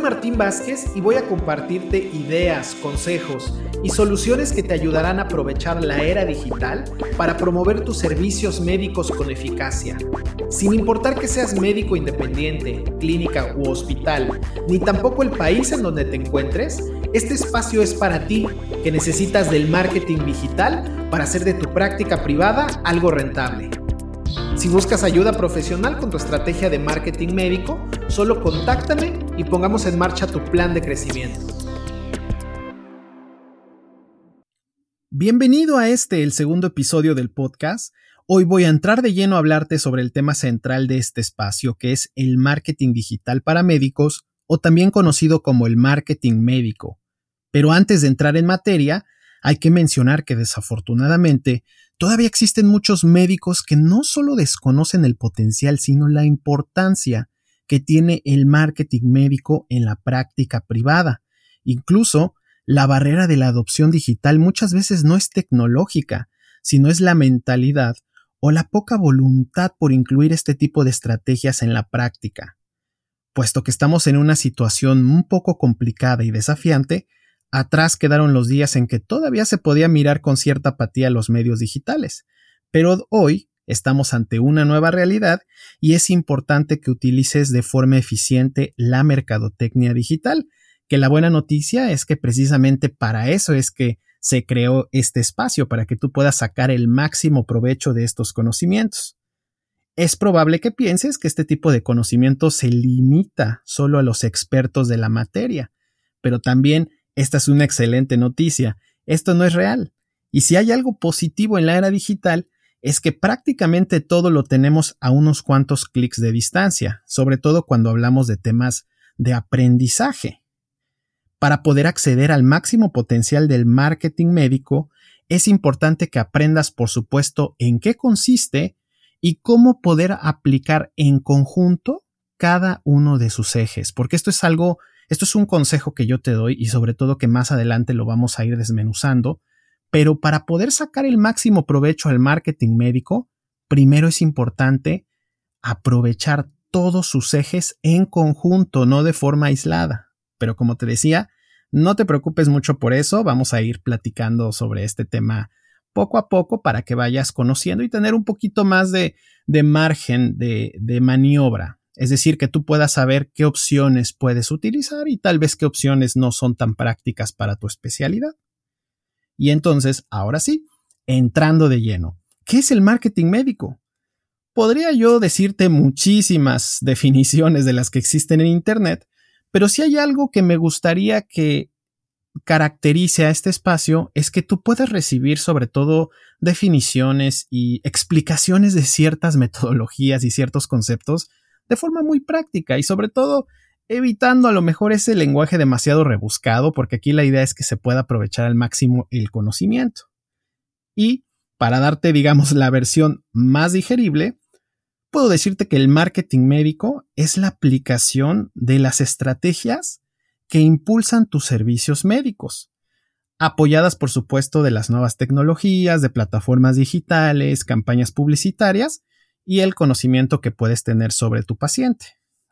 Martín Vázquez y voy a compartirte ideas, consejos y soluciones que te ayudarán a aprovechar la era digital para promover tus servicios médicos con eficacia. Sin importar que seas médico independiente, clínica u hospital, ni tampoco el país en donde te encuentres, este espacio es para ti que necesitas del marketing digital para hacer de tu práctica privada algo rentable. Si buscas ayuda profesional con tu estrategia de marketing médico, solo contáctame y pongamos en marcha tu plan de crecimiento. Bienvenido a este, el segundo episodio del podcast. Hoy voy a entrar de lleno a hablarte sobre el tema central de este espacio, que es el marketing digital para médicos, o también conocido como el marketing médico. Pero antes de entrar en materia, hay que mencionar que desafortunadamente todavía existen muchos médicos que no solo desconocen el potencial, sino la importancia que tiene el marketing médico en la práctica privada. Incluso, la barrera de la adopción digital muchas veces no es tecnológica, sino es la mentalidad o la poca voluntad por incluir este tipo de estrategias en la práctica. Puesto que estamos en una situación un poco complicada y desafiante, Atrás quedaron los días en que todavía se podía mirar con cierta apatía los medios digitales, pero hoy estamos ante una nueva realidad y es importante que utilices de forma eficiente la mercadotecnia digital, que la buena noticia es que precisamente para eso es que se creó este espacio, para que tú puedas sacar el máximo provecho de estos conocimientos. Es probable que pienses que este tipo de conocimiento se limita solo a los expertos de la materia, pero también esta es una excelente noticia. Esto no es real. Y si hay algo positivo en la era digital, es que prácticamente todo lo tenemos a unos cuantos clics de distancia, sobre todo cuando hablamos de temas de aprendizaje. Para poder acceder al máximo potencial del marketing médico, es importante que aprendas, por supuesto, en qué consiste y cómo poder aplicar en conjunto cada uno de sus ejes, porque esto es algo esto es un consejo que yo te doy y sobre todo que más adelante lo vamos a ir desmenuzando, pero para poder sacar el máximo provecho al marketing médico, primero es importante aprovechar todos sus ejes en conjunto, no de forma aislada. Pero como te decía, no te preocupes mucho por eso, vamos a ir platicando sobre este tema poco a poco para que vayas conociendo y tener un poquito más de, de margen de, de maniobra es decir, que tú puedas saber qué opciones puedes utilizar y tal vez qué opciones no son tan prácticas para tu especialidad. Y entonces, ahora sí, entrando de lleno, ¿qué es el marketing médico? Podría yo decirte muchísimas definiciones de las que existen en Internet, pero si hay algo que me gustaría que caracterice a este espacio es que tú puedes recibir sobre todo definiciones y explicaciones de ciertas metodologías y ciertos conceptos de forma muy práctica y sobre todo evitando a lo mejor ese lenguaje demasiado rebuscado, porque aquí la idea es que se pueda aprovechar al máximo el conocimiento. Y para darte, digamos, la versión más digerible, puedo decirte que el marketing médico es la aplicación de las estrategias que impulsan tus servicios médicos, apoyadas por supuesto de las nuevas tecnologías, de plataformas digitales, campañas publicitarias y el conocimiento que puedes tener sobre tu paciente.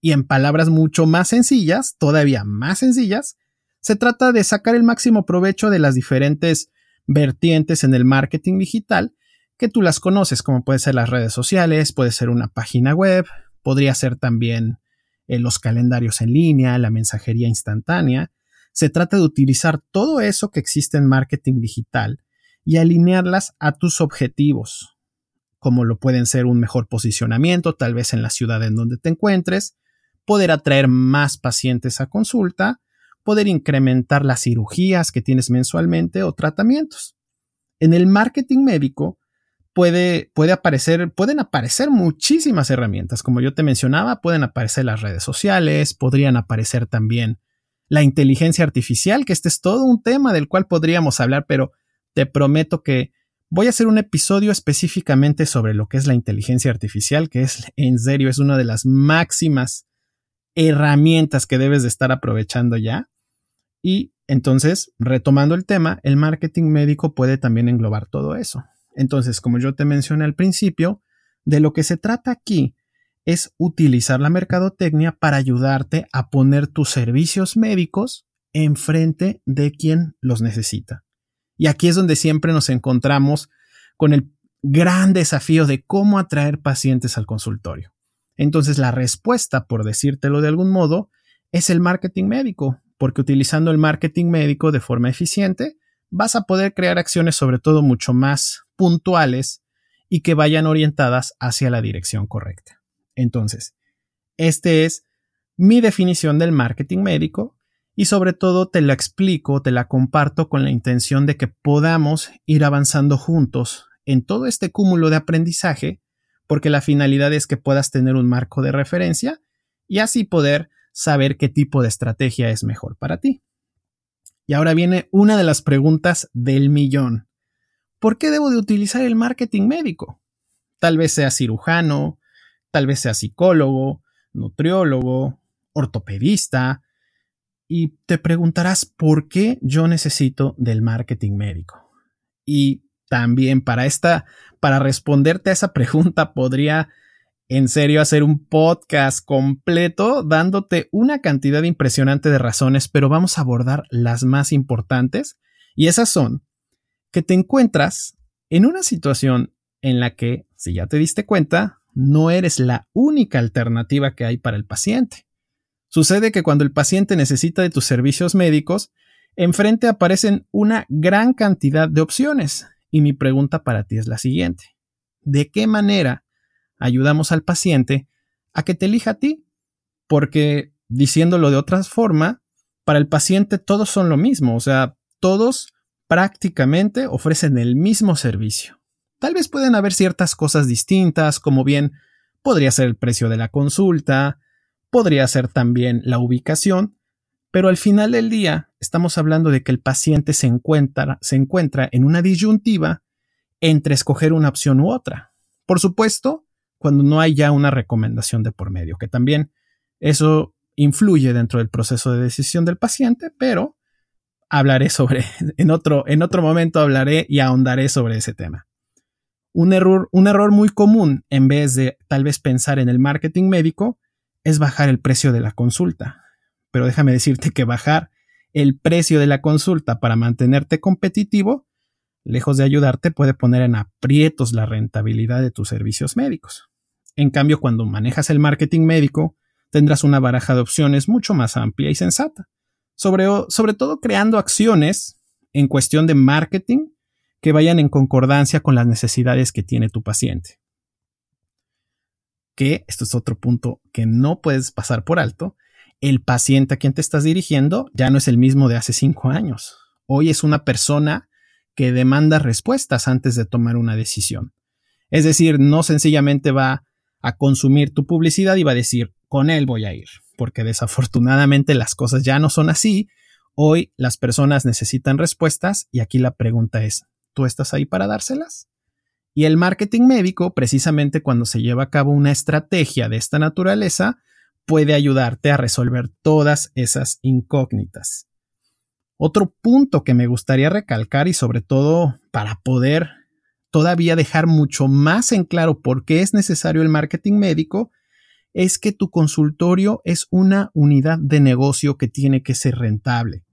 Y en palabras mucho más sencillas, todavía más sencillas, se trata de sacar el máximo provecho de las diferentes vertientes en el marketing digital que tú las conoces, como puede ser las redes sociales, puede ser una página web, podría ser también eh, los calendarios en línea, la mensajería instantánea. Se trata de utilizar todo eso que existe en marketing digital y alinearlas a tus objetivos, como lo pueden ser un mejor posicionamiento, tal vez en la ciudad en donde te encuentres, poder atraer más pacientes a consulta, poder incrementar las cirugías que tienes mensualmente o tratamientos. En el marketing médico puede, puede aparecer, pueden aparecer muchísimas herramientas. Como yo te mencionaba, pueden aparecer las redes sociales, podrían aparecer también la inteligencia artificial, que este es todo un tema del cual podríamos hablar, pero te prometo que Voy a hacer un episodio específicamente sobre lo que es la inteligencia artificial, que es en serio, es una de las máximas herramientas que debes de estar aprovechando ya. Y entonces, retomando el tema, el marketing médico puede también englobar todo eso. Entonces, como yo te mencioné al principio, de lo que se trata aquí es utilizar la mercadotecnia para ayudarte a poner tus servicios médicos enfrente de quien los necesita. Y aquí es donde siempre nos encontramos con el gran desafío de cómo atraer pacientes al consultorio. Entonces la respuesta, por decírtelo de algún modo, es el marketing médico, porque utilizando el marketing médico de forma eficiente, vas a poder crear acciones sobre todo mucho más puntuales y que vayan orientadas hacia la dirección correcta. Entonces, este es mi definición del marketing médico y sobre todo te la explico, te la comparto con la intención de que podamos ir avanzando juntos en todo este cúmulo de aprendizaje, porque la finalidad es que puedas tener un marco de referencia y así poder saber qué tipo de estrategia es mejor para ti. Y ahora viene una de las preguntas del millón. ¿por qué debo de utilizar el marketing médico? Tal vez sea cirujano, tal vez sea psicólogo, nutriólogo, ortopedista, y te preguntarás por qué yo necesito del marketing médico. Y también para esta, para responderte a esa pregunta, podría en serio hacer un podcast completo dándote una cantidad impresionante de razones, pero vamos a abordar las más importantes. Y esas son que te encuentras en una situación en la que, si ya te diste cuenta, no eres la única alternativa que hay para el paciente. Sucede que cuando el paciente necesita de tus servicios médicos, enfrente aparecen una gran cantidad de opciones. Y mi pregunta para ti es la siguiente. ¿De qué manera ayudamos al paciente a que te elija a ti? Porque, diciéndolo de otra forma, para el paciente todos son lo mismo, o sea, todos prácticamente ofrecen el mismo servicio. Tal vez pueden haber ciertas cosas distintas, como bien podría ser el precio de la consulta, podría ser también la ubicación, pero al final del día estamos hablando de que el paciente se encuentra, se encuentra en una disyuntiva entre escoger una opción u otra. Por supuesto, cuando no hay ya una recomendación de por medio, que también eso influye dentro del proceso de decisión del paciente, pero hablaré sobre, en otro, en otro momento hablaré y ahondaré sobre ese tema. Un error, un error muy común, en vez de tal vez pensar en el marketing médico, es bajar el precio de la consulta. Pero déjame decirte que bajar el precio de la consulta para mantenerte competitivo, lejos de ayudarte, puede poner en aprietos la rentabilidad de tus servicios médicos. En cambio, cuando manejas el marketing médico, tendrás una baraja de opciones mucho más amplia y sensata sobre, todo creando acciones en cuestión de marketing que vayan en concordancia con las necesidades que tiene tu paciente. Que esto es otro punto que no puedes pasar por alto. El paciente a quien te estás dirigiendo ya no es el mismo de hace cinco años. Hoy es una persona que demanda respuestas antes de tomar una decisión. Es decir, no sencillamente va a consumir tu publicidad y va a decir, con él voy a ir porque desafortunadamente las cosas ya no son así. Hoy las personas necesitan respuestas y aquí la pregunta es, ¿tú estás ahí para dárselas? Y el marketing médico, precisamente cuando se lleva a cabo una estrategia de esta naturaleza, puede ayudarte a resolver todas esas incógnitas. Otro punto que me gustaría recalcar y sobre todo para poder todavía dejar mucho más en claro por qué es necesario el marketing médico es que tu consultorio es una unidad de negocio que tiene que ser rentable.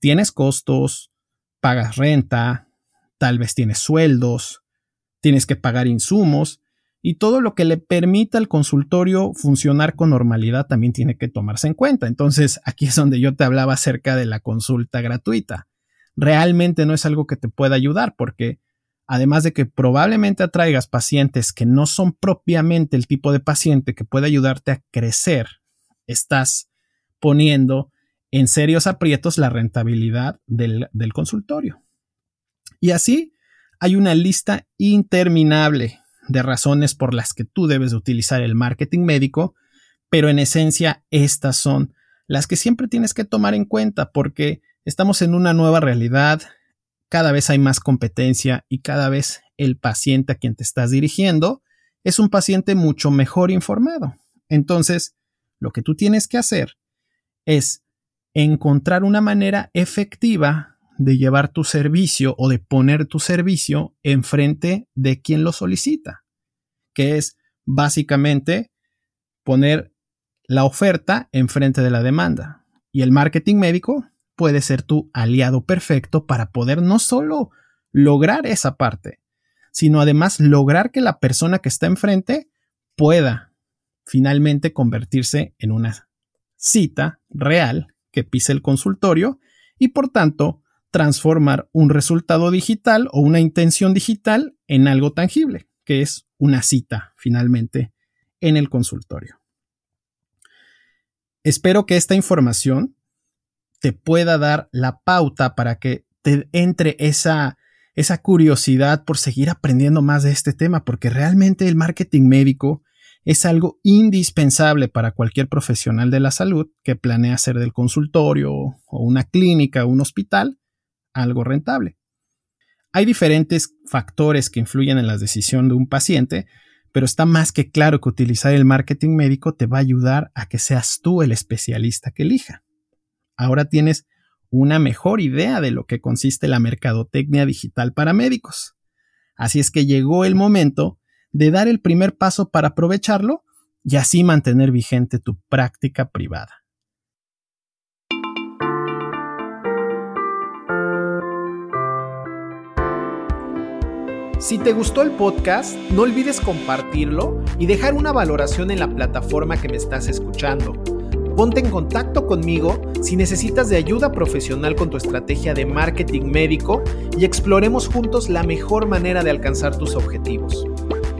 Tienes costos, pagas renta, tal vez tienes sueldos, tienes que pagar insumos y todo lo que le permita al consultorio funcionar con normalidad también tiene que tomarse en cuenta. Entonces, aquí es donde yo te hablaba acerca de la consulta gratuita. Realmente no es algo que te pueda ayudar porque además de que probablemente atraigas pacientes que no son propiamente el tipo de paciente que puede ayudarte a crecer, estás poniendo en serios aprietos la rentabilidad del, consultorio. Y así hay una lista interminable de razones por las que tú debes de utilizar el marketing médico, pero en esencia estas son las que siempre tienes que tomar en cuenta porque estamos en una nueva realidad, cada vez hay más competencia y cada vez el paciente a quien te estás dirigiendo es un paciente mucho mejor informado. Entonces, lo que tú tienes que hacer es encontrar una manera efectiva de llevar tu servicio o de poner tu servicio enfrente de quien lo solicita, que es básicamente poner la oferta enfrente de la demanda. Y el marketing médico puede ser tu aliado perfecto para poder no solo lograr esa parte, sino además lograr que la persona que está enfrente pueda finalmente convertirse en una cita real que pise el consultorio y por tanto transformar un resultado digital o una intención digital en algo tangible, que es una cita finalmente en el consultorio. Espero que esta información te pueda dar la pauta para que te entre esa, esa curiosidad por seguir aprendiendo más de este tema, porque realmente el marketing médico es algo indispensable para cualquier profesional de la salud que planea hacer del consultorio o una clínica o un hospital algo rentable. Hay diferentes factores que influyen en la decisión de un paciente, pero está más que claro que utilizar el marketing médico te va a ayudar a que seas tú el especialista que elija. Ahora tienes una mejor idea de lo que consiste la mercadotecnia digital para médicos. Así es que llegó el momento de dar el primer paso para aprovecharlo y así mantener vigente tu práctica privada. Si te gustó el podcast, no olvides compartirlo y dejar una valoración en la plataforma que me estás escuchando. Ponte en contacto conmigo si necesitas de ayuda profesional con tu estrategia de marketing médico y exploremos juntos la mejor manera de alcanzar tus objetivos.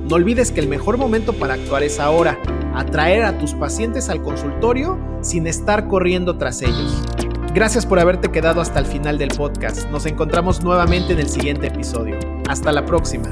No olvides que el mejor momento para actuar es ahora, atraer a tus pacientes al consultorio sin estar corriendo tras ellos. Gracias por haberte quedado hasta el final del podcast. Nos encontramos nuevamente en el siguiente episodio. Hasta la próxima.